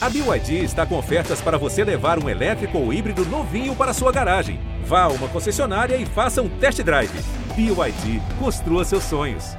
A BYD está com ofertas para você levar um elétrico ou híbrido novinho para sua garagem. Vá a uma concessionária e faça um test drive. BYD, construa seus sonhos.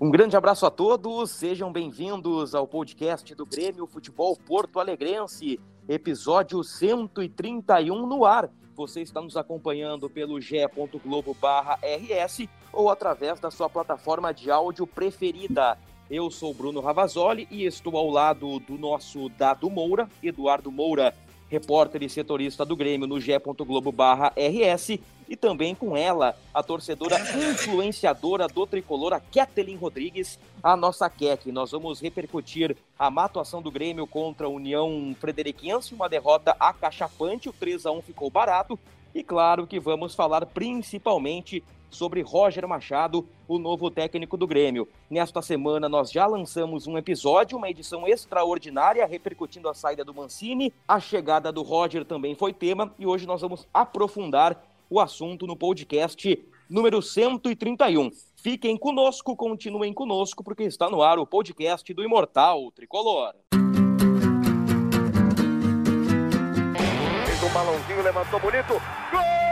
Um grande abraço a todos, sejam bem-vindos ao podcast do Grêmio Futebol Porto Alegrense, episódio 131 no ar. Você está nos acompanhando pelo ge.globo/rs ou através da sua plataforma de áudio preferida. Eu sou Bruno Ravazoli e estou ao lado do nosso Dado Moura, Eduardo Moura, repórter e setorista do Grêmio no ge.globo/rs e também com ela, a torcedora influenciadora do tricolor, a Kathleen Rodrigues, a nossa Kek. Nós vamos repercutir a má atuação do Grêmio contra a União Frederiquense, uma derrota acachapante, o 3 a 1 ficou barato, e claro que vamos falar principalmente sobre Roger Machado, o novo técnico do Grêmio. Nesta semana nós já lançamos um episódio, uma edição extraordinária repercutindo a saída do Mancini. A chegada do Roger também foi tema e hoje nós vamos aprofundar o assunto no podcast número 131. Fiquem conosco, continuem conosco, porque está no ar o podcast do Imortal Tricolor. Fez um balãozinho, levantou bonito. Gol!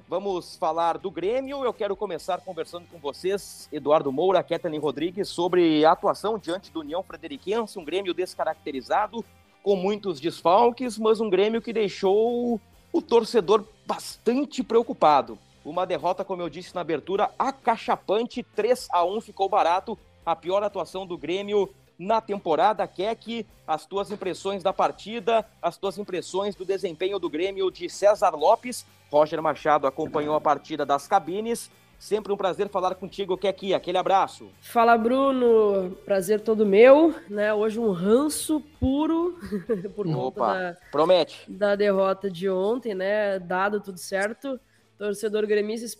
Vamos falar do Grêmio. Eu quero começar conversando com vocês, Eduardo Moura, Kathleen Rodrigues, sobre a atuação diante do União Frederiquense, um Grêmio descaracterizado, com muitos desfalques, mas um Grêmio que deixou o torcedor bastante preocupado. Uma derrota, como eu disse na abertura, acachapante, 3 a 1 ficou barato. A pior atuação do Grêmio na temporada. Keck, as tuas impressões da partida, as tuas impressões do desempenho do Grêmio de César Lopes. Roger Machado acompanhou a partida das cabines. Sempre um prazer falar contigo, Keck. Aquele abraço. Fala, Bruno. Prazer todo meu. Né? Hoje um ranço puro por Opa, conta da, promete. da derrota de ontem, né? Dado tudo certo torcedor gremista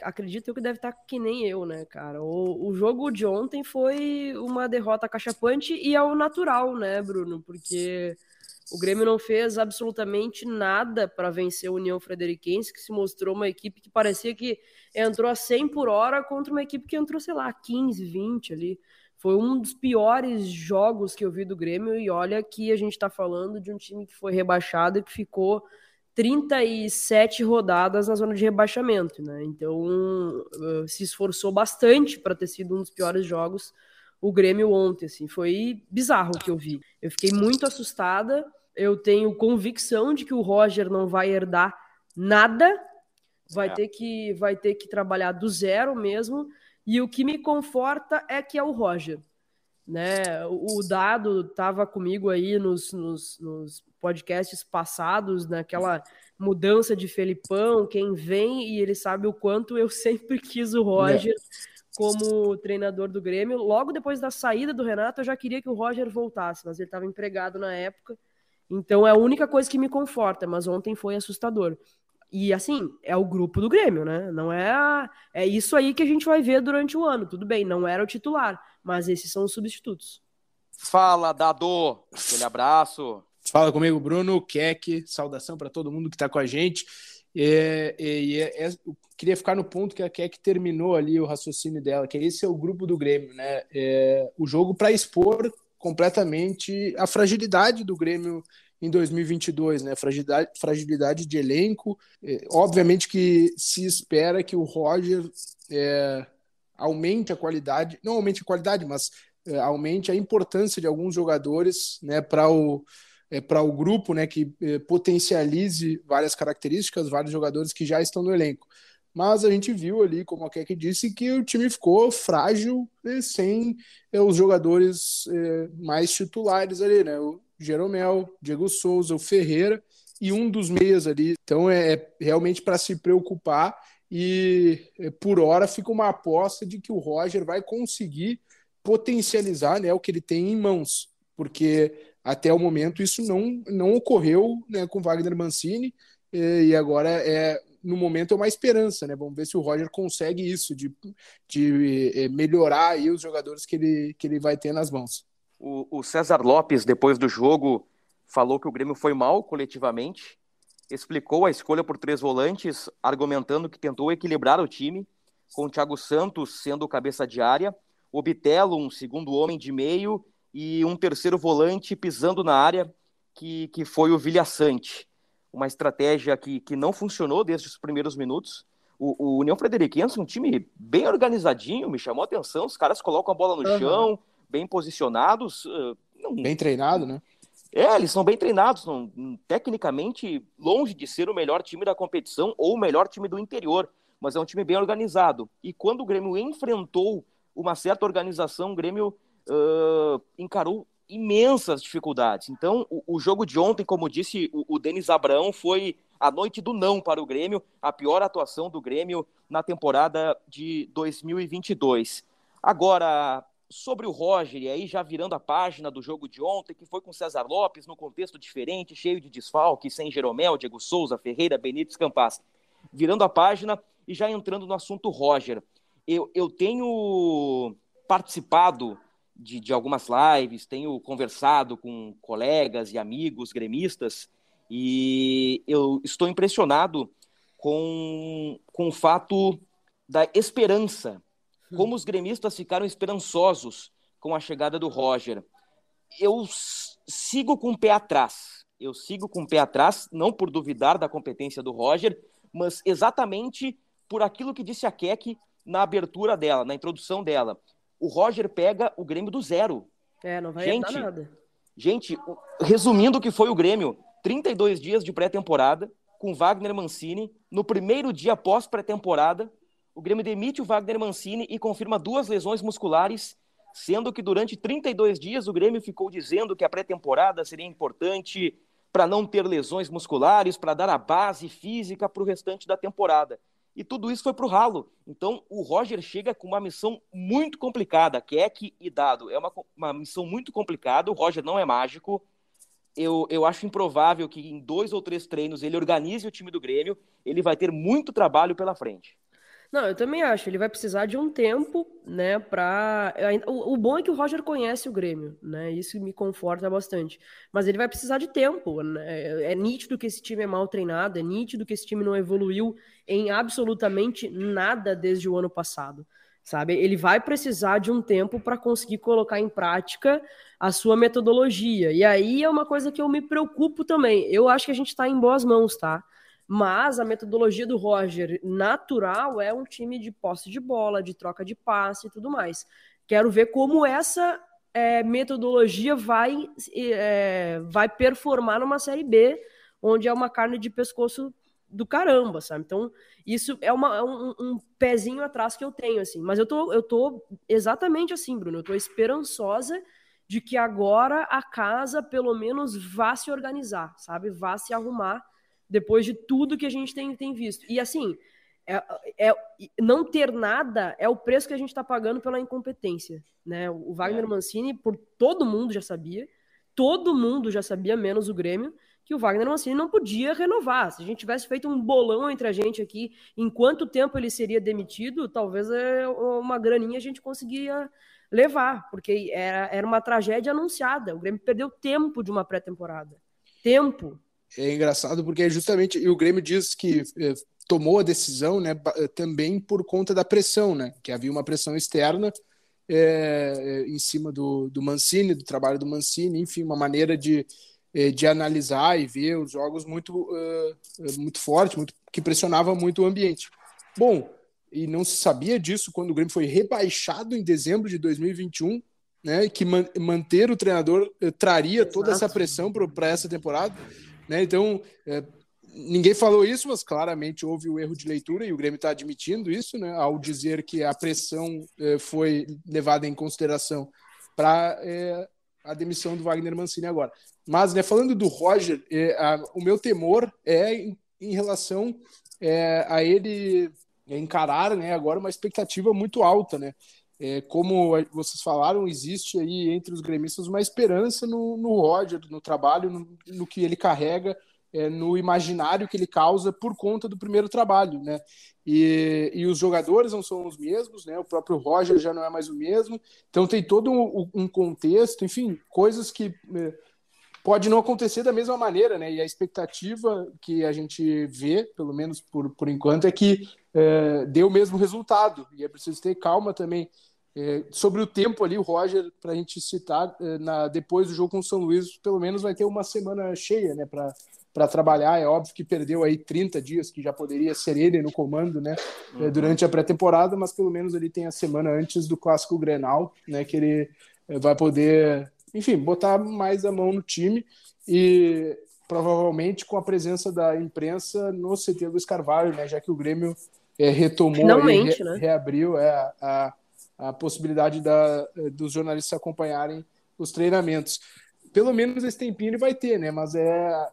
acredito que deve estar tá que nem eu, né, cara? O, o jogo de ontem foi uma derrota cachapante e é o natural, né, Bruno? Porque o Grêmio não fez absolutamente nada para vencer a União Frederiquense, que se mostrou uma equipe que parecia que entrou a 100 por hora contra uma equipe que entrou, sei lá, 15, 20 ali. Foi um dos piores jogos que eu vi do Grêmio e olha que a gente está falando de um time que foi rebaixado e que ficou 37 rodadas na zona de rebaixamento, né? Então eh, se esforçou bastante para ter sido um dos piores jogos o Grêmio ontem, assim, foi bizarro o que eu vi. Eu fiquei muito assustada. Eu tenho convicção de que o Roger não vai herdar nada, vai é. ter que vai ter que trabalhar do zero mesmo. E o que me conforta é que é o Roger. Né? O Dado estava comigo aí nos, nos, nos podcasts passados, naquela mudança de Felipão, quem vem, e ele sabe o quanto eu sempre quis o Roger como treinador do Grêmio. Logo depois da saída do Renato, eu já queria que o Roger voltasse, mas ele estava empregado na época. Então é a única coisa que me conforta, mas ontem foi assustador. E assim, é o grupo do Grêmio, né? Não é a... é isso aí que a gente vai ver durante o ano. Tudo bem, não era o titular, mas esses são os substitutos. Fala, Dado. Aquele abraço. Fala comigo, Bruno, Keck, saudação para todo mundo que está com a gente. É, é, é, queria ficar no ponto que a Keck terminou ali o raciocínio dela, que esse é o grupo do Grêmio, né? É, o jogo para expor completamente a fragilidade do Grêmio em 2022, né? Fragilidade, fragilidade de elenco. É, obviamente que se espera que o Roger é, aumente a qualidade, não aumente a qualidade, mas aumente a importância de alguns jogadores, né? Para o é, para o grupo, né, que é, potencialize várias características, vários jogadores que já estão no elenco. Mas a gente viu ali, como a Keke disse, que o time ficou frágil né, sem é, os jogadores é, mais titulares ali, né? O Jeromel, Diego Souza, o Ferreira e um dos meias ali. Então é, é realmente para se preocupar e eh, por hora fica uma aposta de que o Roger vai conseguir potencializar né, o que ele tem em mãos, porque até o momento isso não, não ocorreu né, com Wagner Mancini e agora é no momento é uma esperança, né? Vamos ver se o Roger consegue isso de, de eh, melhorar aí os jogadores que ele, que ele vai ter nas mãos. O, o César Lopes, depois do jogo, falou que o Grêmio foi mal coletivamente, explicou a escolha por três volantes, argumentando que tentou equilibrar o time, com o Thiago Santos sendo cabeça de área, o Bitelo, um segundo homem de meio, e um terceiro volante pisando na área, que, que foi o Vilhaçante. Uma estratégia que, que não funcionou desde os primeiros minutos. O, o União Frederiquense, um time bem organizadinho, me chamou a atenção. Os caras colocam a bola no uhum. chão, bem posicionados. Uh, não... Bem treinado, né? É, eles são bem treinados, não, tecnicamente longe de ser o melhor time da competição ou o melhor time do interior, mas é um time bem organizado. E quando o Grêmio enfrentou uma certa organização, o Grêmio uh, encarou imensas dificuldades. Então, o, o, jogo de ontem, como disse o, o Denis Abraão, foi a noite do não para o Grêmio, a pior atuação do Grêmio na temporada de 2022. Agora, sobre o Roger, e aí já virando a página do jogo de ontem, que foi com César Lopes, no contexto diferente, cheio de desfalque, sem Jeromel, Diego Souza, Ferreira, Benítez, Campas. Virando a página e já entrando no assunto Roger. Eu, eu tenho participado de, de algumas lives, tenho conversado com colegas e amigos gremistas, e eu estou impressionado com, com o fato da esperança como os gremistas ficaram esperançosos com a chegada do Roger. Eu sigo com o pé atrás. Eu sigo com o pé atrás, não por duvidar da competência do Roger, mas exatamente por aquilo que disse a Keck na abertura dela, na introdução dela. O Roger pega o Grêmio do zero. É, não vai gente, nada. Gente, resumindo o que foi o Grêmio, 32 dias de pré-temporada, com Wagner Mancini, no primeiro dia pós pré-temporada, o Grêmio demite o Wagner Mancini e confirma duas lesões musculares, sendo que durante 32 dias o Grêmio ficou dizendo que a pré-temporada seria importante para não ter lesões musculares, para dar a base física para o restante da temporada. E tudo isso foi para o ralo. Então o Roger chega com uma missão muito complicada, que é que e dado. É uma, uma missão muito complicada, o Roger não é mágico. Eu, eu acho improvável que em dois ou três treinos ele organize o time do Grêmio. Ele vai ter muito trabalho pela frente. Não, eu também acho. Ele vai precisar de um tempo, né, para o, o, bom é que o Roger conhece o Grêmio, né? Isso me conforta bastante. Mas ele vai precisar de tempo, né? É, nítido que esse time é mal treinado, é nítido que esse time não evoluiu em absolutamente nada desde o ano passado, sabe? Ele vai precisar de um tempo para conseguir colocar em prática a sua metodologia. E aí é uma coisa que eu me preocupo também. Eu acho que a gente está em boas mãos, tá? Mas a metodologia do Roger natural é um time de posse de bola, de troca de passe e tudo mais. Quero ver como essa é, metodologia vai, é, vai performar numa Série B, onde é uma carne de pescoço do caramba, sabe? Então, isso é, uma, é um, um, pezinho atrás que eu tenho, assim. Mas eu tô, eu tô exatamente assim, Bruno. Eu tô esperançosa de que agora a casa, pelo menos, vá se organizar, sabe? Vá se arrumar depois de tudo que a gente tem, tem visto. E assim, é, é, não ter nada é o preço que a gente está pagando pela incompetência. Né? O Wagner é. Mancini, por todo mundo já sabia, todo mundo já sabia, menos o Grêmio, que o Wagner Mancini não podia renovar. Se a gente tivesse feito um bolão entre a gente aqui, em quanto tempo ele seria demitido, talvez é, uma graninha a gente conseguia levar, porque era, era uma tragédia anunciada. O Grêmio perdeu tempo de uma pré-temporada. Tempo é engraçado porque é justamente e o Grêmio diz que é, tomou a decisão, né, eh, também por conta da pressão, né, que havia uma pressão externa é, em cima do, do Mancini, do trabalho do Mancini, enfim, uma maneira de, de analisar e ver os jogos muito uh, muito forte, muito que pressionava muito o ambiente. Bom, e não se sabia disso quando o Grêmio foi rebaixado em dezembro de 2021, né, que man, manter o treinador traria Exato. toda essa pressão para essa temporada. Né? Então, é, ninguém falou isso, mas claramente houve o erro de leitura e o Grêmio está admitindo isso, né? ao dizer que a pressão é, foi levada em consideração para é, a demissão do Wagner Mancini agora. Mas, né, falando do Roger, é, a, o meu temor é em, em relação a ele encarar né, agora uma expectativa muito alta, né? É, como vocês falaram, existe aí entre os gremistas uma esperança no, no Roger, no trabalho, no, no que ele carrega, é, no imaginário que ele causa por conta do primeiro trabalho, né? E, e os jogadores não são os mesmos, né? O próprio Roger já não é mais o mesmo. Então tem todo um, um contexto, enfim, coisas que é, pode não acontecer da mesma maneira, né? E a expectativa que a gente vê, pelo menos por, por enquanto, é que é, dê o mesmo resultado. E é preciso ter calma também sobre o tempo ali, o Roger, para a gente citar, é, na, depois do jogo com o São Luís, pelo menos vai ter uma semana cheia né, para trabalhar. É óbvio que perdeu aí 30 dias, que já poderia ser ele no comando né, é, uhum. durante a pré-temporada, mas pelo menos ele tem a semana antes do Clássico Grenal, né, que ele é, vai poder, enfim, botar mais a mão no time e provavelmente com a presença da imprensa no CT do Carvalho, né, já que o Grêmio é, retomou, Finalmente, aí, re, né? reabriu é, a a possibilidade da, dos jornalistas acompanharem os treinamentos. Pelo menos esse tempinho ele vai ter, né? Mas é,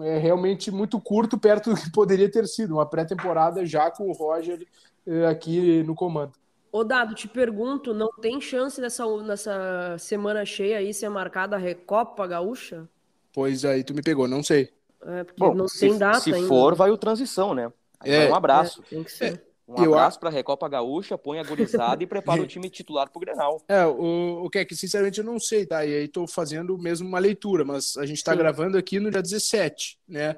é realmente muito curto perto do que poderia ter sido uma pré-temporada já com o Roger é, aqui no comando. Ô Dado, te pergunto, não tem chance dessa, nessa semana cheia aí ser marcada a Recopa Gaúcha? Pois aí, tu me pegou, não sei. É, porque Bom, não se, tem data Se ainda. for, vai o transição, né? É, um abraço. É, tem que ser. Um eu abraço para a Recopa Gaúcha, põe a gurizada e prepara o time titular para o Grenal. É, o, o que é que sinceramente eu não sei, tá? E aí estou fazendo mesmo uma leitura, mas a gente está gravando aqui no dia 17, né?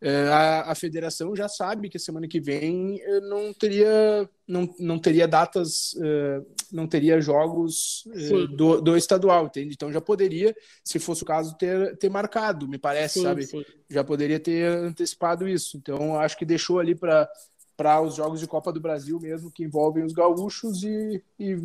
É, a, a federação já sabe que semana que vem eh, não teria, não, não teria datas, uh, não teria jogos uh, do, do estadual, entende? Então já poderia, se fosse o caso, ter, ter marcado, me parece, sim, sabe? Sim. Já poderia ter antecipado isso. Então acho que deixou ali para para os jogos de Copa do Brasil mesmo, que envolvem os gaúchos e, e,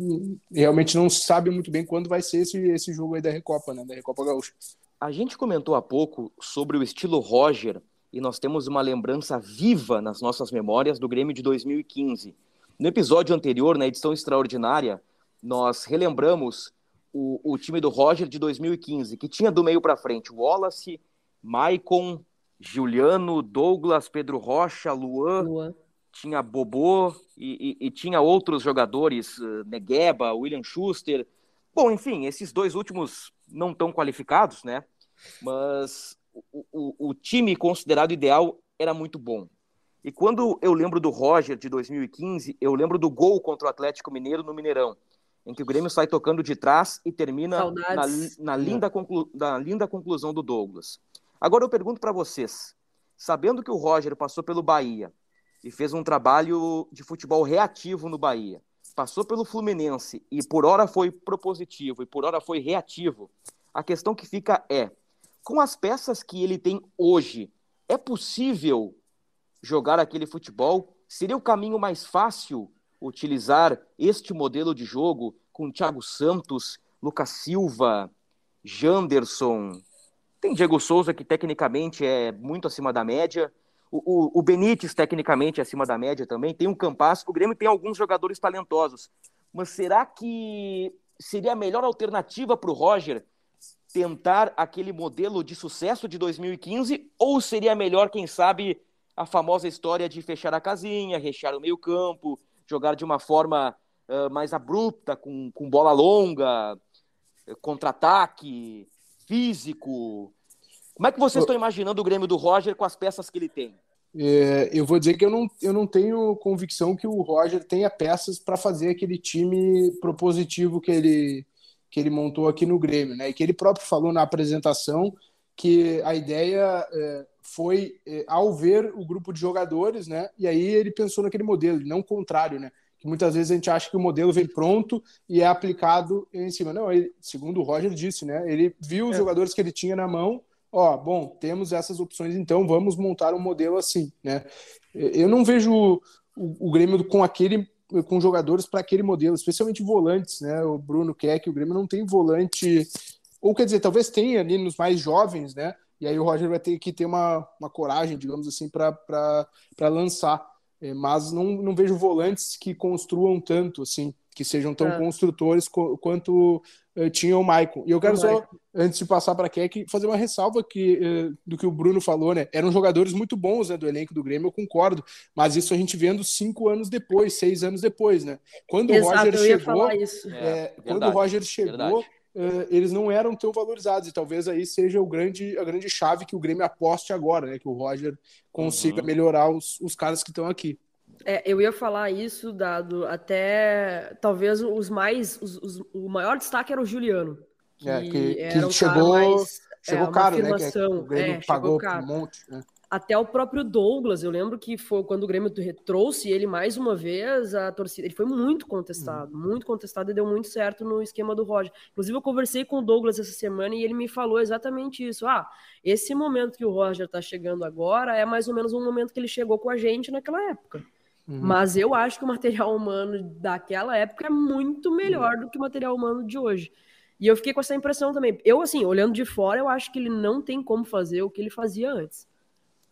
realmente não se sabe muito bem quando vai ser esse, esse jogo aí da Recopa, né, da Recopa Gaúcha. A gente comentou há pouco sobre o estilo Roger e nós temos uma lembrança viva nas nossas memórias do Grêmio de 2015. No episódio anterior, na edição extraordinária, nós relembramos o, o time do Roger de 2015, que tinha do meio para frente Wallace, Maicon, Juliano, Douglas, Pedro Rocha, Luan, Luan tinha Bobô e, e, e tinha outros jogadores, uh, Negueba, William Schuster. Bom, enfim, esses dois últimos não tão qualificados, né? Mas o, o, o time considerado ideal era muito bom. E quando eu lembro do Roger de 2015, eu lembro do gol contra o Atlético Mineiro no Mineirão, em que o Grêmio sai tocando de trás e termina na, na, linda conclu, na linda conclusão do Douglas. Agora eu pergunto para vocês, sabendo que o Roger passou pelo Bahia, e fez um trabalho de futebol reativo no Bahia. Passou pelo Fluminense e por hora foi propositivo e por hora foi reativo. A questão que fica é: com as peças que ele tem hoje, é possível jogar aquele futebol? Seria o caminho mais fácil utilizar este modelo de jogo com Thiago Santos, Lucas Silva, Janderson? Tem Diego Souza, que tecnicamente é muito acima da média, o, o, o Benítez, tecnicamente, acima da média também. Tem um Campas. O Grêmio tem alguns jogadores talentosos. Mas será que seria a melhor alternativa para o Roger tentar aquele modelo de sucesso de 2015? Ou seria melhor, quem sabe, a famosa história de fechar a casinha, rechear o meio-campo, jogar de uma forma uh, mais abrupta, com, com bola longa, contra-ataque, físico? Como é que vocês estão imaginando o Grêmio do Roger com as peças que ele tem? É, eu vou dizer que eu não, eu não tenho convicção que o Roger tenha peças para fazer aquele time propositivo que ele, que ele montou aqui no Grêmio, né? E que ele próprio falou na apresentação que a ideia é, foi é, ao ver o grupo de jogadores, né? E aí ele pensou naquele modelo, não o contrário, né? Que muitas vezes a gente acha que o modelo vem pronto e é aplicado em cima. Não, ele, segundo o Roger disse, né? Ele viu os é. jogadores que ele tinha na mão ó, bom, temos essas opções, então vamos montar um modelo assim, né? Eu não vejo o, o Grêmio com aquele com jogadores para aquele modelo, especialmente volantes, né? O Bruno quer que o Grêmio não tem volante, ou quer dizer, talvez tenha ali nos mais jovens, né? E aí o Roger vai ter que ter uma, uma coragem, digamos assim, para lançar. É, mas não, não vejo volantes que construam tanto, assim. Que sejam tão é. construtores quanto uh, tinha o Maicon. E eu quero o só, antes de passar para a Keck, fazer uma ressalva que, uh, do que o Bruno falou, né? Eram jogadores muito bons né, do elenco do Grêmio, eu concordo, mas isso a gente vendo cinco anos depois, seis anos depois, né? Quando Exato, o Roger chegou. É, quando o Roger chegou. Verdade uh, eles não eram tão valorizados. E talvez aí seja o grande, a grande chave que o Grêmio aposte agora, né? Que o Roger consiga uhum. melhorar os, os caras que estão aqui. É, eu ia falar isso, dado até talvez os mais. Os, os, o maior destaque era o Juliano. Que, é, que, que chegou, mais, chegou é, caro, né? Que o Grêmio é, pagou um monte. Né? até o próprio Douglas, eu lembro que foi quando o Grêmio trouxe ele mais uma vez, a torcida, ele foi muito contestado, uhum. muito contestado e deu muito certo no esquema do Roger. Inclusive eu conversei com o Douglas essa semana e ele me falou exatamente isso. Ah, esse momento que o Roger tá chegando agora é mais ou menos um momento que ele chegou com a gente naquela época. Uhum. Mas eu acho que o material humano daquela época é muito melhor uhum. do que o material humano de hoje. E eu fiquei com essa impressão também. Eu, assim, olhando de fora, eu acho que ele não tem como fazer o que ele fazia antes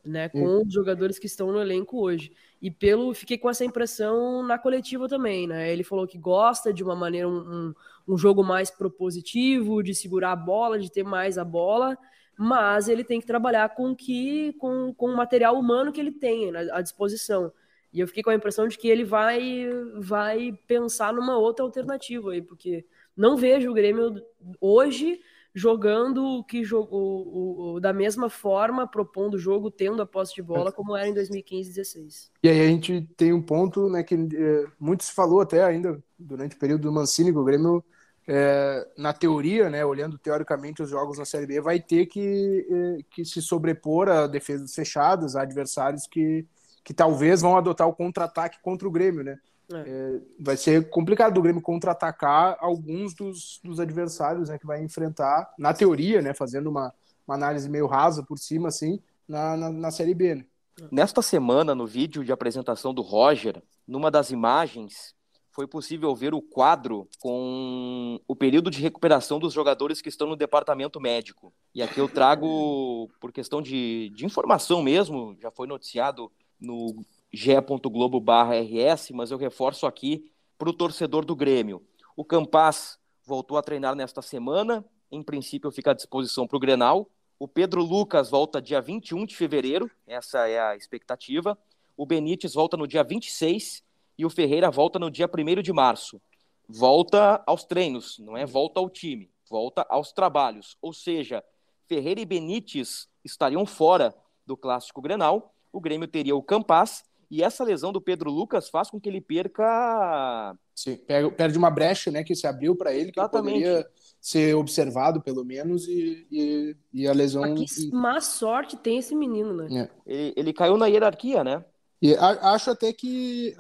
né, com os jogadores que estão no elenco hoje. E pelo fiquei com essa impressão na coletiva também, né? Ele falou que gosta de uma maneira um, um, um jogo mais propositivo, de segurar a bola, de ter mais a bola, mas ele tem que trabalhar com que com, com o material humano que ele tem né, à disposição. E eu fiquei com a impressão de que ele vai vai pensar numa outra alternativa aí, porque não vejo o Grêmio hoje jogando que jogou o, o, da mesma forma, propondo o jogo, tendo a posse de bola, como era em 2015 e 2016. E aí a gente tem um ponto né, que é, muito se falou até ainda durante o período do Mancini, que o Grêmio, é, na teoria, né, olhando teoricamente os jogos na Série B, vai ter que, é, que se sobrepor a defesas fechadas, a adversários que, que talvez vão adotar o contra-ataque contra o Grêmio, né? É. É, vai ser complicado do Grêmio contra-atacar alguns dos, dos adversários né, que vai enfrentar, na teoria, né, fazendo uma, uma análise meio rasa por cima, assim, na, na, na Série B. Né? Nesta semana, no vídeo de apresentação do Roger, numa das imagens, foi possível ver o quadro com o período de recuperação dos jogadores que estão no departamento médico. E aqui eu trago, por questão de, de informação mesmo, já foi noticiado no ge.globo.rs, mas eu reforço aqui para o torcedor do Grêmio. O Campaz voltou a treinar nesta semana, em princípio fica à disposição para o Grenal. O Pedro Lucas volta dia 21 de fevereiro, essa é a expectativa. O Benítez volta no dia 26 e o Ferreira volta no dia 1 de março. Volta aos treinos, não é volta ao time, volta aos trabalhos. Ou seja, Ferreira e Benítez estariam fora do Clássico Grenal. O Grêmio teria o Campaz e essa lesão do Pedro Lucas faz com que ele perca. Sim, perde uma brecha né, que se abriu para ele, que Exatamente. poderia ser observado, pelo menos, e, e, e a lesão. Mas que má sorte tem esse menino, né? É. Ele, ele caiu na hierarquia, né? E acho até que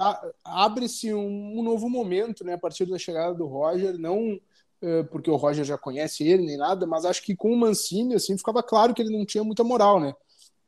abre-se um, um, novo momento, né, a partir da chegada do Roger, não é, porque o Roger já conhece ele nem nada, mas acho que com o Mancini, assim, ficava claro que ele não tinha muita moral, né?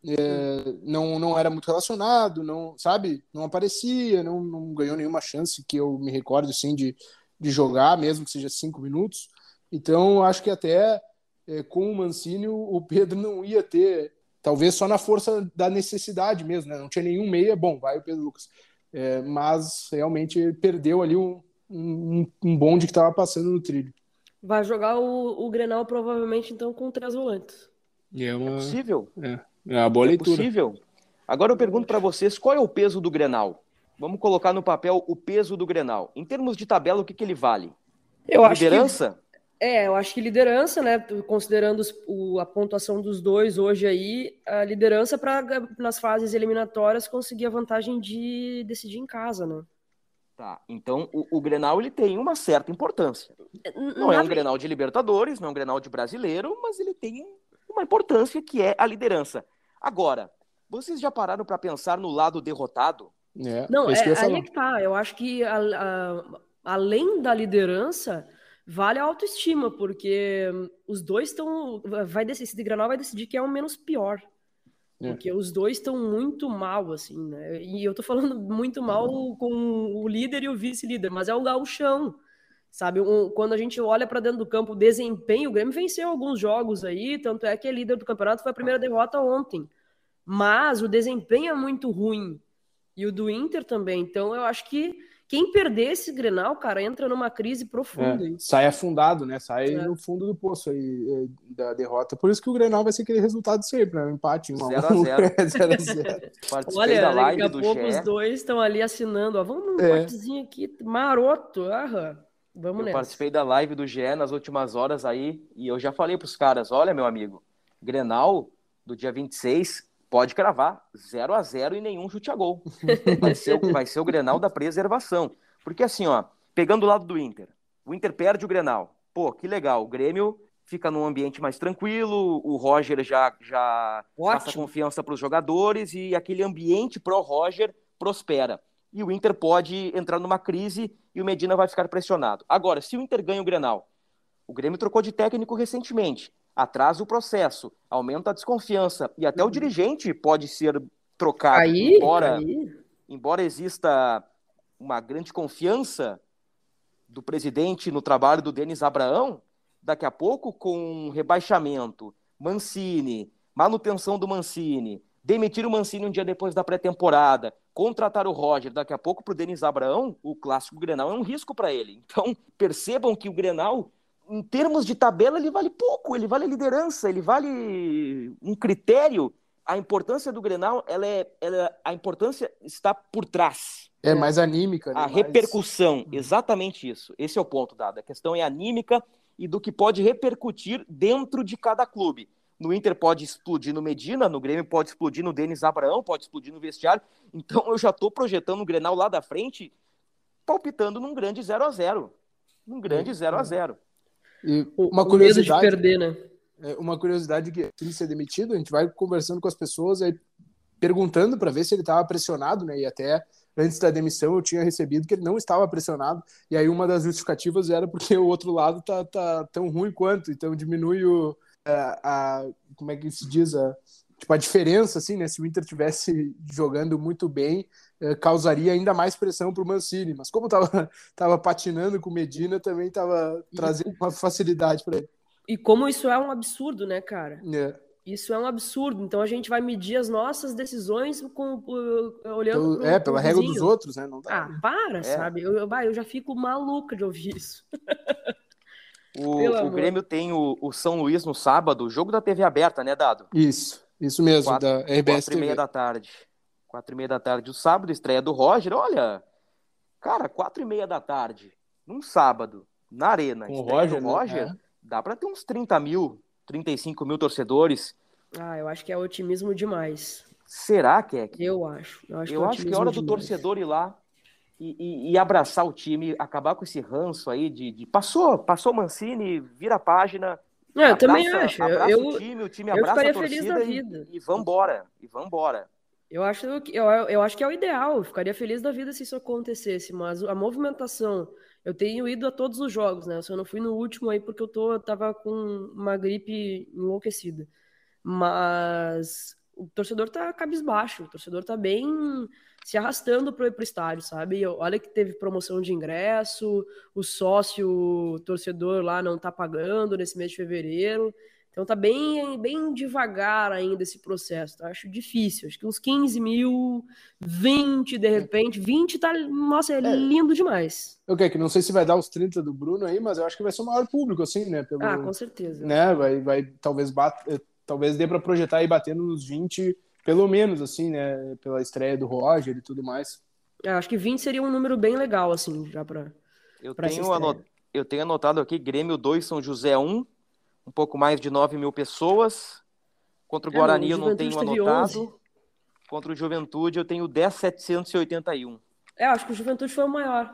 É, não, não era muito relacionado, não sabe, não aparecia, não, não ganhou nenhuma chance que eu me recordo assim de, de jogar, mesmo que seja cinco minutos. Então acho que até é, com o Mancini o Pedro não ia ter, talvez só na força da necessidade mesmo, né? não tinha nenhum meia, bom, vai o Pedro Lucas, é, mas realmente perdeu ali um, um, um bonde que estava passando no trilho. Vai jogar o, o Grenal provavelmente então com três volantes. É, uma... é possível. É. É uma boa é leitura. possível. Agora eu pergunto para vocês, qual é o peso do Grenal? Vamos colocar no papel o peso do Grenal. Em termos de tabela, o que, que ele vale? Eu liderança? Que, é, eu acho que liderança, né? Considerando os, o, a pontuação dos dois hoje aí, a liderança para nas fases eliminatórias conseguir a vantagem de decidir em casa, né? Tá, então o, o Grenal ele tem uma certa importância. Não é um Grenal de Libertadores, não é um Grenal de brasileiro, mas ele tem uma importância que é a liderança. Agora, vocês já pararam para pensar no lado derrotado? É, não, é, aí é que tá. Eu acho que a, a, além da liderança, vale a autoestima, porque os dois estão. Vai decidir, esse Granal vai decidir quem é o menos pior. É. Porque os dois estão muito mal, assim, né? E eu tô falando muito mal com o líder e o vice-líder, mas é o gauchão. Sabe, um, quando a gente olha para dentro do campo, o desempenho, o Grêmio venceu alguns jogos aí, tanto é que é líder do campeonato, foi a primeira derrota ontem. Mas o desempenho é muito ruim. E o do Inter também. Então eu acho que, quem perder esse Grenal, cara, entra numa crise profunda. É, sai afundado, né? Sai é. no fundo do poço aí é, da derrota. Por isso que o Grenal vai ser aquele resultado sempre, né? Um empate, 0 a 0 Olha, da live daqui a pouco os dois estão ali assinando, ó, vamos num é. empatezinho aqui, maroto, aham. Vamos eu nessa. participei da live do GE nas últimas horas aí e eu já falei pros caras, olha, meu amigo, Grenal do dia 26 pode cravar 0 a 0 e nenhum chute a gol. Vai ser, vai ser o Grenal da preservação. Porque assim, ó, pegando o lado do Inter, o Inter perde o Grenal. Pô, que legal, o Grêmio fica num ambiente mais tranquilo, o Roger já, já passa confiança para os jogadores e aquele ambiente pro Roger prospera. E o Inter pode entrar numa crise e o Medina vai ficar pressionado. Agora, se o Inter ganha o Grenal, o Grêmio trocou de técnico recentemente atrasa o processo, aumenta a desconfiança e até o uhum. dirigente pode ser trocado. Aí, embora, aí. embora exista uma grande confiança do presidente no trabalho do Denis Abraão, daqui a pouco com rebaixamento, Mancini, manutenção do Mancini, demitir o Mancini um dia depois da pré-temporada, contratar o Roger, daqui a pouco para o Denis Abraão, o clássico Grenal é um risco para ele. Então, percebam que o Grenal em termos de tabela, ele vale pouco, ele vale liderança, ele vale um critério. A importância do Grenal, ela é, ela, a importância está por trás. É mais anímica. Né? A mais... repercussão, uhum. exatamente isso. Esse é o ponto dado. A questão é anímica e do que pode repercutir dentro de cada clube. No Inter pode explodir no Medina, no Grêmio pode explodir no Denis Abraão, pode explodir no vestiário. Então eu já estou projetando o Grenal lá da frente, palpitando num grande 0 a 0 Num grande 0 a 0 e uma curiosidade. Medo de perder, né? É, uma curiosidade que ele ser demitido, a gente vai conversando com as pessoas aí perguntando para ver se ele estava pressionado, né? E até antes da demissão eu tinha recebido que ele não estava pressionado. E aí uma das justificativas era porque o outro lado tá, tá tão ruim quanto, então diminui o a, como é que se diz a tipo a diferença assim, né? Se o Inter tivesse jogando muito bem, eh, causaria ainda mais pressão para o Mancini. Mas como estava tava patinando com Medina, também estava trazendo uma facilidade para ele. E como isso é um absurdo, né, cara? É. Isso é um absurdo. Então a gente vai medir as nossas decisões com, olhando pro, É, pela regra dos outros, né? Não dá, ah, para, é. sabe? Eu, eu, eu já fico maluca de ouvir isso. O, o Grêmio tem o, o, São Luís no sábado, o jogo da TV aberta, né, Dado? Isso, isso mesmo, quatro, da RBS quatro e meia da tarde. Quatro e meia da tarde, o sábado, estreia do Roger. Olha, cara, quatro e meia da tarde, num sábado, na arena, Com o Roger, do Roger né? dá para ter uns 30 mil, 35 mil torcedores. Ah, eu acho que é otimismo demais. Será que é? Eu acho. Eu acho, eu que, é acho que é hora do torcedor ir lá e, e, e, abraçar o time, acabar com esse ranço aí de, de passou, passou Mancini, vira a página. É, eu também acho. Abraça eu, o time, o time abraça a torcida e, e vambora. E vambora. Eu acho, que, eu, eu acho que é o ideal. Eu ficaria feliz da vida se isso acontecesse, mas a movimentação. Eu tenho ido a todos os jogos, né? Eu só não fui no último aí porque eu, tô, eu tava com uma gripe enlouquecida. Mas o torcedor tá cabisbaixo, o torcedor tá bem se arrastando pro, pro estádio, sabe? Olha que teve promoção de ingresso, o sócio o torcedor lá não tá pagando nesse mês de fevereiro. Então tá bem, bem devagar ainda esse processo. Tá? Acho difícil. Acho que uns 15 mil, 20 de repente. 20 tá. Nossa, é, é. lindo demais. Ok, que não sei se vai dar os 30 do Bruno aí, mas eu acho que vai ser o maior público, assim, né? Pelo, ah, com certeza. Né? Vai, vai talvez eh, talvez dê para projetar e batendo nos 20, pelo menos, assim, né? Pela estreia do Roger e tudo mais. É, acho que 20 seria um número bem legal, assim, já para. Eu, tenho anot... eu tenho anotado aqui Grêmio 2, São José 1 um pouco mais de 9 mil pessoas. Contra o é, Guarani é, eu não tenho anotado. 11. Contra o Juventude eu tenho 10,781. É, acho que o Juventude foi o maior.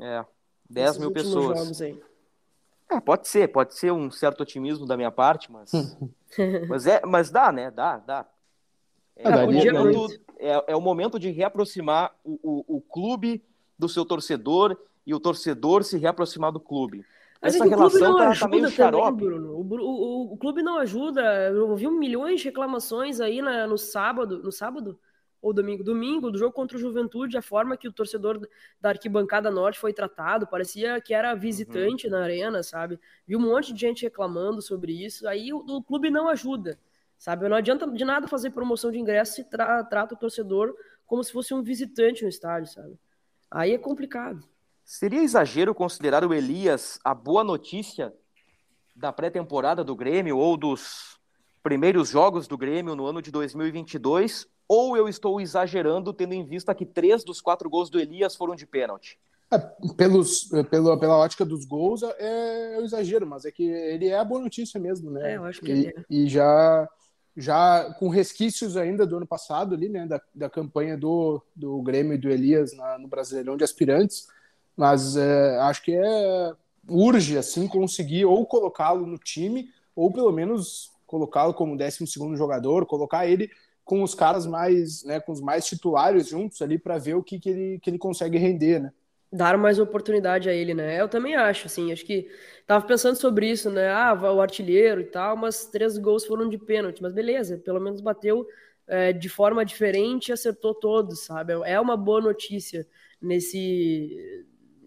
É, 10 mil pessoas. É, pode ser, pode ser um certo otimismo da minha parte, mas. mas, é, mas dá, né? Dá, dá. É, é, o, momento, é, é o momento de reaproximar o, o, o clube do seu torcedor e o torcedor se reaproximar do clube. Mas Essa é relação tá, tá, meio xarope. Também, Bruno. O, o, o, clube não ajuda. Eu ouvi milhões de reclamações aí na, no sábado, no sábado ou domingo, domingo, do jogo contra o Juventude, a forma que o torcedor da arquibancada norte foi tratado, parecia que era visitante uhum. na arena, sabe? Vi um monte de gente reclamando sobre isso. Aí o, o clube não ajuda, sabe? Não adianta de nada fazer promoção de ingresso se tra trata o torcedor como se fosse um visitante no estádio, sabe? Aí é complicado. Seria exagero considerar o Elias a boa notícia da pré-temporada do Grêmio ou dos primeiros jogos do Grêmio no ano de 2022? Ou eu estou exagerando, tendo em vista que três dos quatro gols do Elias foram de pênalti? É, pelos, pela, pela ótica dos gols é, é um exagero, mas é que ele é a boa notícia mesmo, né? É, eu acho que e, ele é. e já, já com resquícios ainda do ano passado ali, né? Da, da campanha do, do Grêmio e do Elias na, no Brasileirão de Aspirantes, mas é, acho que é urge assim conseguir ou colocá-lo no time ou pelo menos colocá-lo como 12 segundo jogador, colocar ele com os caras mais, né, com os mais titulares juntos ali para ver o que, que, ele, que ele consegue render, né? Dar mais oportunidade a ele, né? Eu também acho, assim, acho que tava pensando sobre isso, né? Ah, o artilheiro e tal, mas três gols foram de pênalti, mas beleza, pelo menos bateu é, de forma diferente e acertou todos, sabe? É uma boa notícia nesse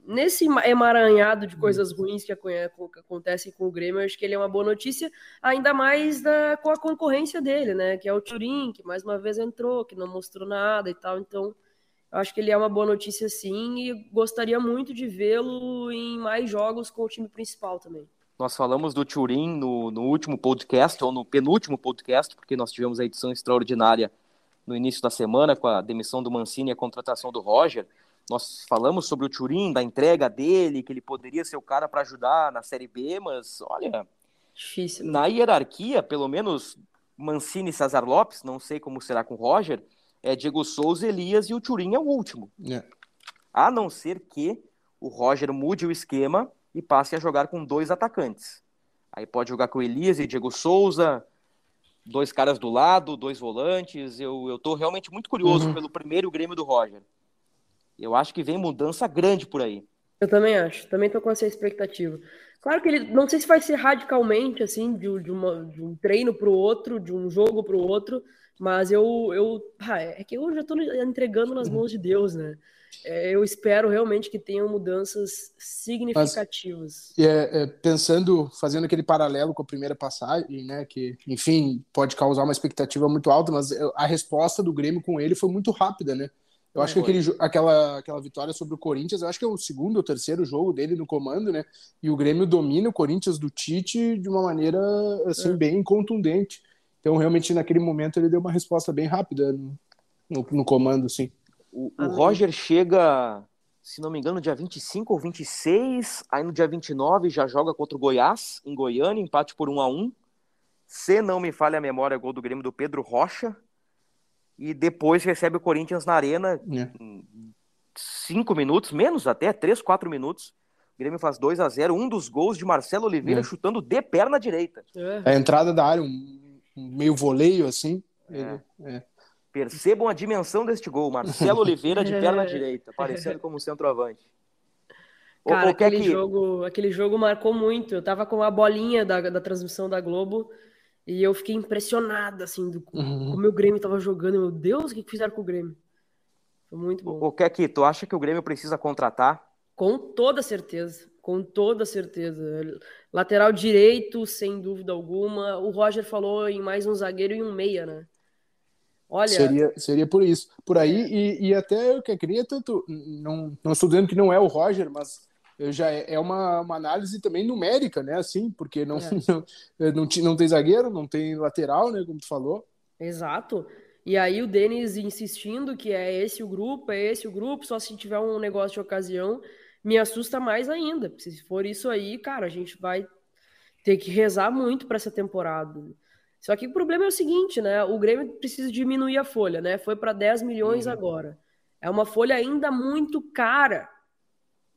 nesse emaranhado de coisas ruins que acontecem com o Grêmio, eu acho que ele é uma boa notícia, ainda mais da, com a concorrência dele, né? Que é o Turin, que mais uma vez entrou, que não mostrou nada e tal. Então, acho que ele é uma boa notícia sim e gostaria muito de vê-lo em mais jogos com o time principal também. Nós falamos do Turin no, no último podcast, ou no penúltimo podcast, porque nós tivemos a edição extraordinária no início da semana com a demissão do Mancini e a contratação do Roger. Nós falamos sobre o Turim, da entrega dele, que ele poderia ser o cara para ajudar na Série B, mas olha, Difícil, na hierarquia, pelo menos Mancini e Cesar Lopes, não sei como será com o Roger, é Diego Souza, Elias e o Turim é o último. É. A não ser que o Roger mude o esquema e passe a jogar com dois atacantes. Aí pode jogar com Elias e Diego Souza, dois caras do lado, dois volantes. Eu, eu tô realmente muito curioso Uhum. pelo primeiro Grêmio do Roger. Eu acho que vem mudança grande por aí. Eu também acho, também tô com essa expectativa. Claro que ele, não sei se vai ser radicalmente, assim, de, de, uma, de um treino pro outro, de um jogo pro outro, mas eu, eu ah, é que eu já tô entregando nas mãos de Deus, né? É, eu espero realmente que tenham mudanças significativas. E é, é, pensando, fazendo aquele paralelo com a primeira passagem, né, que, enfim, pode causar uma expectativa muito alta, mas é, a resposta do Grêmio com ele foi muito rápida, né? Eu acho que aquele, aquela, aquela vitória sobre o Corinthians, eu acho que é o segundo ou terceiro jogo dele no comando, né? E o Grêmio domina o Corinthians do Tite de uma maneira, assim, É. bem contundente. Então, realmente, naquele momento, ele deu uma resposta bem rápida no, no, no comando, assim. O, o. Roger chega, se não me engano, dia 25 ou 26, aí no dia 29 já joga contra o Goiás, em Goiânia, empate por 1 a 1 Se não me falha a memória, gol do Grêmio do Pedro Rocha. E depois recebe o Corinthians na arena, É. cinco minutos, menos até, três, quatro minutos. O Grêmio faz 2 a 0 um dos gols de Marcelo Oliveira É. chutando de perna direita. É. A entrada da área, um meio voleio, assim. É. ele- é. Percebam a dimensão deste gol. Marcelo Oliveira de perna É. direita, aparecendo como centroavante. Cara, ô, quer aquele que- jogo, aquele jogo marcou muito. Eu tava com a bolinha da, da transmissão da Globo e eu fiquei impressionado, assim, do Uhum. como o Grêmio tava jogando. Meu Deus, o que que fizeram com o Grêmio? Foi muito bom. O que é que tu acha que o Grêmio precisa contratar? Com toda certeza, com toda certeza. Lateral direito, sem dúvida alguma. O Roger falou em mais um zagueiro e um meia, né? Olha, Seria, seria por isso. Por aí, e, e até eu que queria tanto. Não, não estou dizendo que não é o Roger, mas já é é uma, uma análise também numérica, né? Assim, porque não, É. não, não, não tem zagueiro, não tem lateral, né? Como tu falou. Exato. E aí o Denis insistindo que é esse o grupo, é esse o grupo, só se tiver um negócio de ocasião, me assusta mais ainda. Se for isso aí, cara, a gente vai ter que rezar muito para essa temporada. Só que o problema é o seguinte, né? O Grêmio precisa diminuir a folha, né? Foi para 10 milhões Uhum. agora. É uma folha ainda muito cara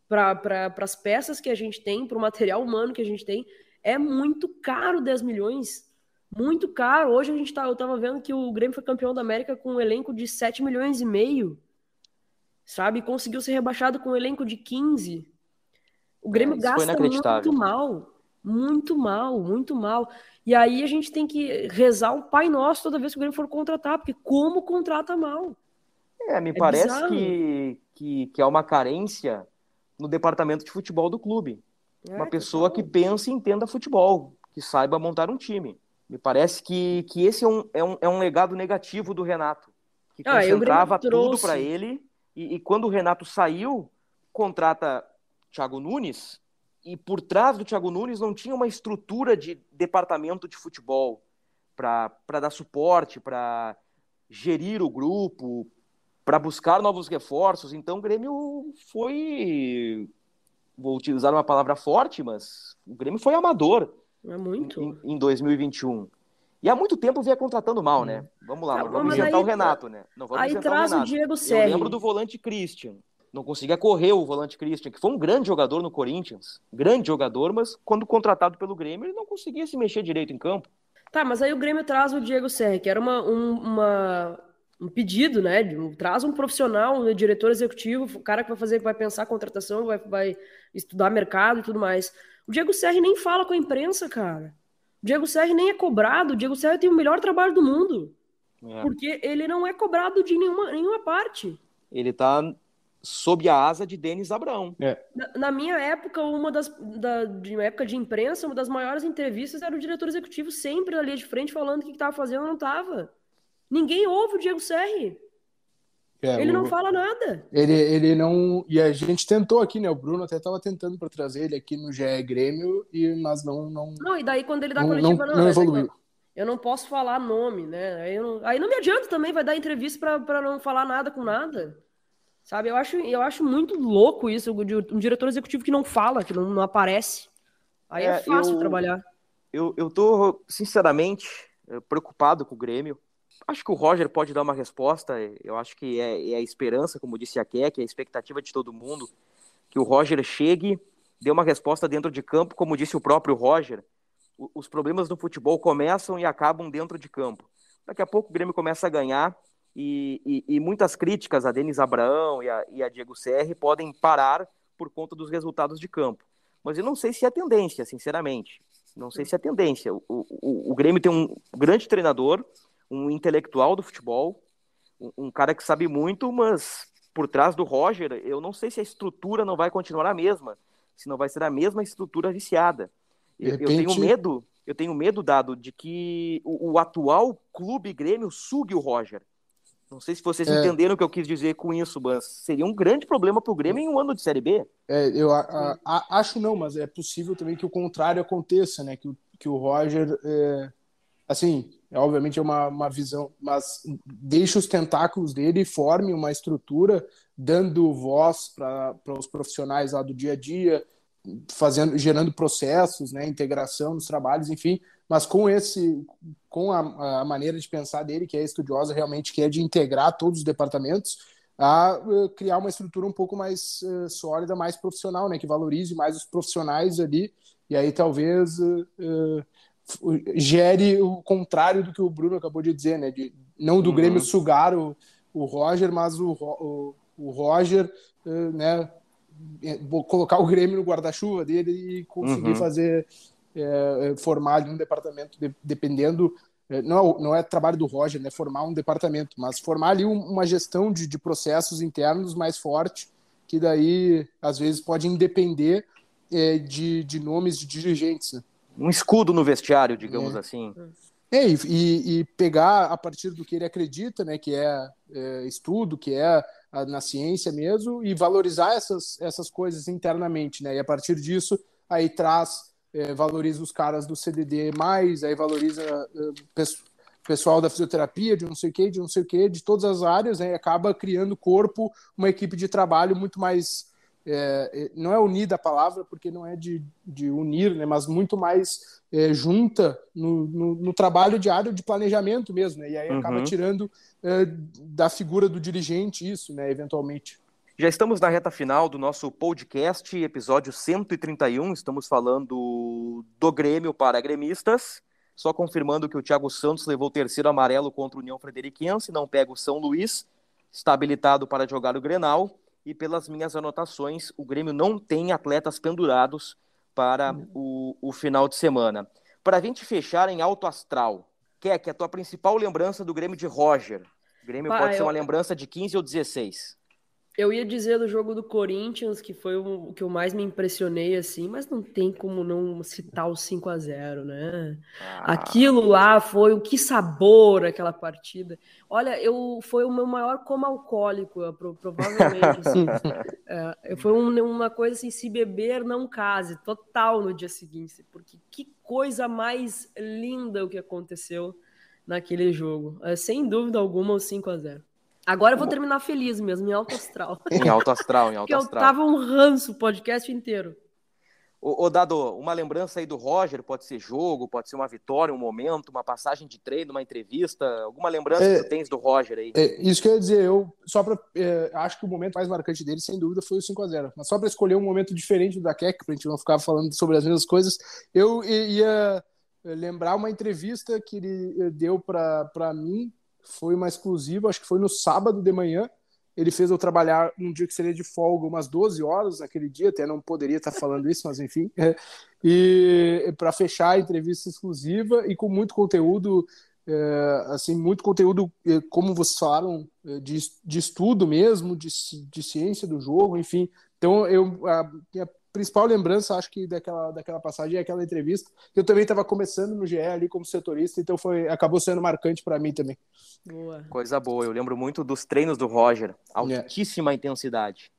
para pra, as peças que a gente tem, para o material humano que a gente tem. É muito caro 10 milhões. Muito caro. Hoje a gente tá, eu tava vendo que o Grêmio foi campeão da América com um elenco de 7 milhões e meio. Sabe? Conseguiu ser rebaixado com um elenco de 15. O Grêmio É, isso foi gasta muito mal. Muito mal, muito mal. E aí a gente tem que rezar um Pai Nosso toda vez que o Grêmio for contratar, porque como contrata mal? É, me É parece bizarro. que, que, que há uma carência no departamento de futebol do clube. É, uma pessoa que pense e entenda futebol, que saiba montar um time. Me parece que, que esse é um, é, um, é um legado negativo do Renato, que Ah, o Grêmio concentrava tudo para ele E, e quando o Renato saiu, contrata Thiago Nunes, e por trás do Thiago Nunes não tinha uma estrutura de departamento de futebol para dar suporte, para gerir o grupo, para buscar novos reforços. Então o Grêmio foi. Vou utilizar uma palavra forte, mas o Grêmio foi amador. É muito. Em, em 2021. E há muito tempo vinha contratando mal, né? Vamos lá, não, não vamos isentar o Renato, né? Não vamos aí traz o, o Diego Serri. Eu lembro do volante Christian. Não conseguia correr o volante Christian, que foi um grande jogador no Corinthians. Grande jogador, mas quando contratado pelo Grêmio, ele não conseguia se mexer direito em campo. Tá, mas aí o Grêmio traz o Diego Serri, que era uma, um, uma, um pedido, né? Traz um profissional, um diretor executivo, o cara que vai fazer, vai pensar a contratação, vai, vai estudar mercado e tudo mais. O Diego Serri nem fala com a imprensa, cara. O Diego Serri nem é cobrado. O Diego Serri tem o melhor trabalho do mundo. É. Porque ele não é cobrado de nenhuma, nenhuma parte. Ele tá sob a asa de Denis Abrão. É. Na, na, minha época, uma das da, de uma época de imprensa, uma das maiores entrevistas era o diretor executivo sempre na linha de frente falando o que estava fazendo ou não estava. Ninguém ouve o Diego Serri. É, ele o... não fala nada. Ele, ele não. E a gente tentou aqui, né? O Bruno até estava tentando para trazer ele aqui no GE Grêmio, e, mas não. Não, não e daí quando ele dá não, coletiva, não, não, não evoluiu. Eu não posso falar nome, né? Aí não, aí não me adianta também, vai dar entrevista para não falar nada com nada. Sabe? Eu acho, eu acho muito louco isso, um diretor executivo que não fala, que não, não aparece. Aí é, é fácil eu, trabalhar. Eu, eu tô, sinceramente, eh, preocupado com o Grêmio. Acho que o Roger pode dar uma resposta. Eu acho que é, é a esperança, como disse a Keck, é a expectativa de todo mundo, que o Roger chegue, dê uma resposta dentro de campo, como disse o próprio Roger. Os problemas no futebol começam e acabam dentro de campo. Daqui a pouco o Grêmio começa a ganhar e, e, e muitas críticas a Denis Abraão e a, e a Diego Serri podem parar por conta dos resultados de campo. Mas eu não sei se é tendência, sinceramente. Não sei se é tendência. O, o, o Grêmio tem um grande treinador, um intelectual do futebol, um, um, cara que sabe muito, mas por trás do Roger, eu não sei se a estrutura não vai continuar a mesma, se não vai ser a mesma estrutura viciada. Repente... Eu tenho medo, eu tenho medo, Dado, de que o, o atual clube Grêmio sugue o Roger. Não sei se vocês é... entenderam o que eu quis dizer com isso, mas seria um grande problema para o Grêmio em um ano de Série B. É, eu a, a, acho não, mas é possível também que o contrário aconteça, né? Que, que o Roger, é, assim, é, obviamente é uma, uma visão, mas deixe os tentáculos dele e forme uma estrutura, dando voz para os profissionais lá do dia a dia, fazendo, gerando processos, né, integração nos trabalhos, enfim, mas com esse, com a, a maneira de pensar dele, que é estudiosa realmente, que é de integrar todos os departamentos, a uh, criar uma estrutura um pouco mais uh, sólida, mais profissional, né, que valorize mais os profissionais ali, e aí talvez uh, gere o contrário do que o Bruno acabou de dizer, né? De, não do uhum. Grêmio sugar o, o Roger, mas o, o, o Roger, uh, né? É, colocar o Grêmio no guarda-chuva dele e conseguir uhum. fazer é, formar ali um departamento de, dependendo não, não é trabalho do Roger, né? Formar um departamento, mas formar ali uma gestão de, de processos internos mais forte, que daí às vezes pode independer é, de, de nomes de dirigentes. Né? Um escudo no vestiário, digamos é. assim. É, e, e, pegar a partir do que ele acredita, né, que é, é estudo, que é a, na ciência mesmo, e valorizar essas, essas coisas internamente, né, e a partir disso, aí traz, é, valoriza os caras do CDD mais, aí valoriza o é, pessoal da fisioterapia, de não sei o que, de não sei o que, de todas as áreas, né, e acaba criando corpo, uma equipe de trabalho muito mais é, é, não é unida a palavra, porque não é de, de unir, né, mas muito mais é, junta no, no, no, trabalho diário de planejamento mesmo, né, e aí uhum. acaba tirando é, da figura do dirigente isso, né, eventualmente. Já estamos na reta final do nosso podcast, episódio 131, estamos falando do Grêmio para gremistas, só confirmando que o Thiago Santos levou o terceiro amarelo contra o União Frederiquense, não pega o São Luís, está habilitado para jogar o Grenal, e pelas minhas anotações, o Grêmio não tem atletas pendurados para o, o final de semana. Para a gente fechar em alto astral, que a tua principal lembrança do Grêmio de Roger? O Grêmio pode ser uma lembrança de 15 ou 16. Eu ia dizer do jogo do Corinthians, que foi o, que eu mais me impressionei, assim, mas não tem como não citar o 5 a 0 né? Ah. Aquilo lá foi o que sabor aquela partida. Olha, eu foi o meu maior coma alcoólico, provavelmente. Assim. é, foi um, uma coisa assim, se beber, não case, total no dia seguinte, porque que coisa mais linda o que aconteceu naquele jogo. É, sem dúvida alguma, o 5 a 0 Agora eu vou terminar feliz mesmo, em alto astral. em alto astral, em alto astral. Porque eu tava um ranço o podcast inteiro. Ô, ô, Dado, uma lembrança aí do Roger, pode ser jogo, pode ser uma vitória, um momento, uma passagem de treino, uma entrevista, alguma lembrança é, que tu tens do Roger aí? É, isso que eu ia dizer, eu só para é, acho que o momento mais marcante dele, sem dúvida, foi o 5 a 0 Mas só para escolher um momento diferente do da Keck, pra gente não ficar falando sobre as mesmas coisas, eu ia lembrar uma entrevista que ele deu para mim foi uma exclusiva, acho que foi no sábado de manhã. Ele fez eu trabalhar um dia que seria de folga, umas 12 horas naquele dia, até não poderia estar falando isso, mas enfim. E para fechar a entrevista exclusiva e com muito conteúdo, é, assim, muito conteúdo, é, como vocês falaram, é, de, de estudo mesmo, de, de ciência do jogo, enfim. Então, eu, a minha principal lembrança, acho que daquela, daquela passagem é aquela entrevista. Eu também estava começando no GE ali como setorista, então foi acabou sendo marcante para mim também. Boa. Coisa boa. Eu lembro muito dos treinos do Roger. Altíssima é. intensidade.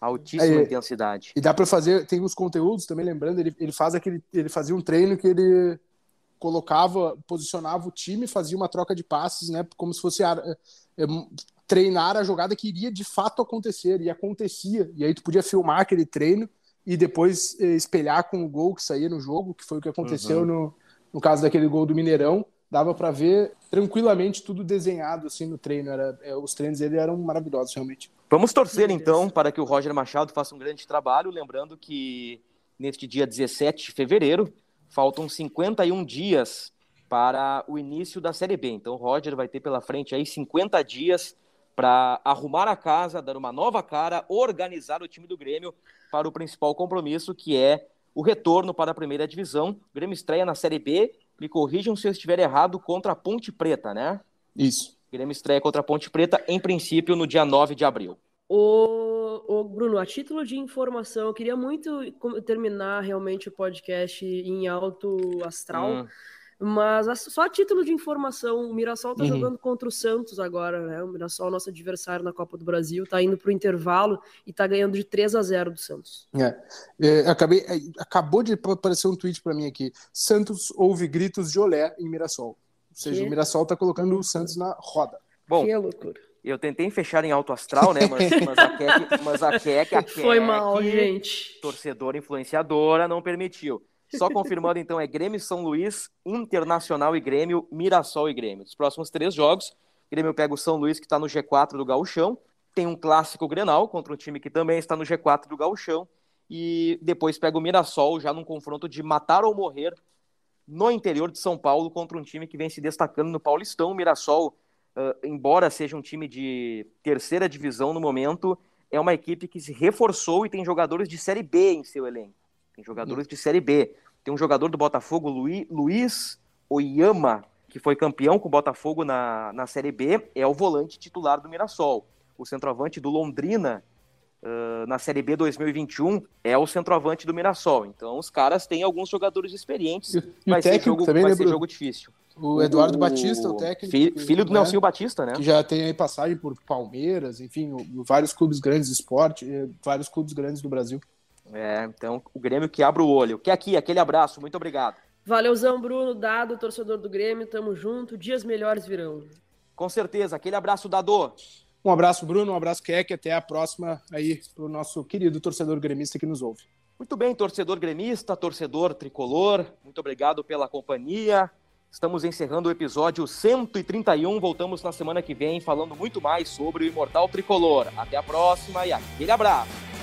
Altíssima é, intensidade. E dá para fazer, tem os conteúdos também, lembrando, ele, ele faz aquele. Ele fazia um treino que ele colocava, posicionava o time, fazia uma troca de passes, né? Como se fosse a, é, treinar a jogada que iria de fato acontecer, e acontecia. E aí tu podia filmar aquele treino e depois eh, espelhar com o gol que saía no jogo, que foi o que aconteceu uhum. no, no caso daquele gol do Mineirão. Dava para ver tranquilamente tudo desenhado assim no treino. Era, é, os treinos dele eram maravilhosos, realmente. Vamos torcer então para que o Roger Machado faça um grande trabalho. Lembrando que neste dia 17 de fevereiro faltam 51 dias para o início da Série B. Então o Roger vai ter pela frente aí 50 dias para arrumar a casa, dar uma nova cara, organizar o time do Grêmio para o principal compromisso, que é o retorno para a primeira divisão. O Grêmio estreia na Série B. Me corrijam se eu estiver errado contra a Ponte Preta, né? Isso. O Grêmio estreia contra a Ponte Preta, em princípio, no dia 9 de abril. O, o Bruno, a título de informação, eu queria muito terminar realmente o podcast em alto astral. Hum mas só a título de informação, o Mirassol tá uhum. jogando contra o Santos agora, né? O Mirassol, nosso adversário na Copa do Brasil, tá indo pro intervalo e tá ganhando de 3 a 0 do Santos. É. é acabei, é, acabou de aparecer um tweet para mim aqui. Santos ouve gritos de olé em Mirassol. Ou seja, que? o Mirassol tá colocando o Santos na roda. Bom, que loucura. Eu tentei fechar em alto astral, né? Mas, mas a mas a Keck, a Keck, Foi mal, gente. Torcedora influenciadora não permitiu. Só confirmando, então, é Grêmio São Luís, Internacional e Grêmio, Mirassol e Grêmio. Os próximos três jogos, Grêmio pega o São Luís, que está no G4 do Gauchão, tem um clássico Grenal contra um time que também está no G4 do Gauchão, e depois pega o Mirassol, já num confronto de matar ou morrer no interior de São Paulo contra um time que vem se destacando no Paulistão. O Mirassol, uh, embora seja um time de terceira divisão no momento, é uma equipe que se reforçou e tem jogadores de Série B em seu elenco. Tem jogadores de Série B. Tem um jogador do Botafogo, Luiz, Luiz Oyama, que foi campeão com o Botafogo na, na Série B, é o volante titular do Mirassol. O centroavante do Londrina, uh, na Série B 2021, é o centroavante do Mirassol. Então, os caras têm alguns jogadores experientes. E, vai, ser jogo, também, vai ser jogo difícil. O Eduardo o, Batista, o técnico. Filho, filho do né, Nelsinho Batista, né? Que já tem aí passagem por Palmeiras, enfim, vários clubes grandes de esporte, vários clubes grandes do Brasil. É, então o Grêmio que abre o olho. Que aqui, aquele abraço, muito obrigado. Valeuzão, Bruno, Dado, torcedor do Grêmio, tamo junto, dias melhores virão. Com certeza, aquele abraço, Dado. Um abraço, Bruno, um abraço, Keck, até a próxima aí pro nosso querido torcedor gremista que nos ouve. Muito bem, torcedor gremista, torcedor tricolor, muito obrigado pela companhia. Estamos encerrando o episódio 131. Voltamos na semana que vem falando muito mais sobre o Imortal Tricolor. Até a próxima e aquele abraço.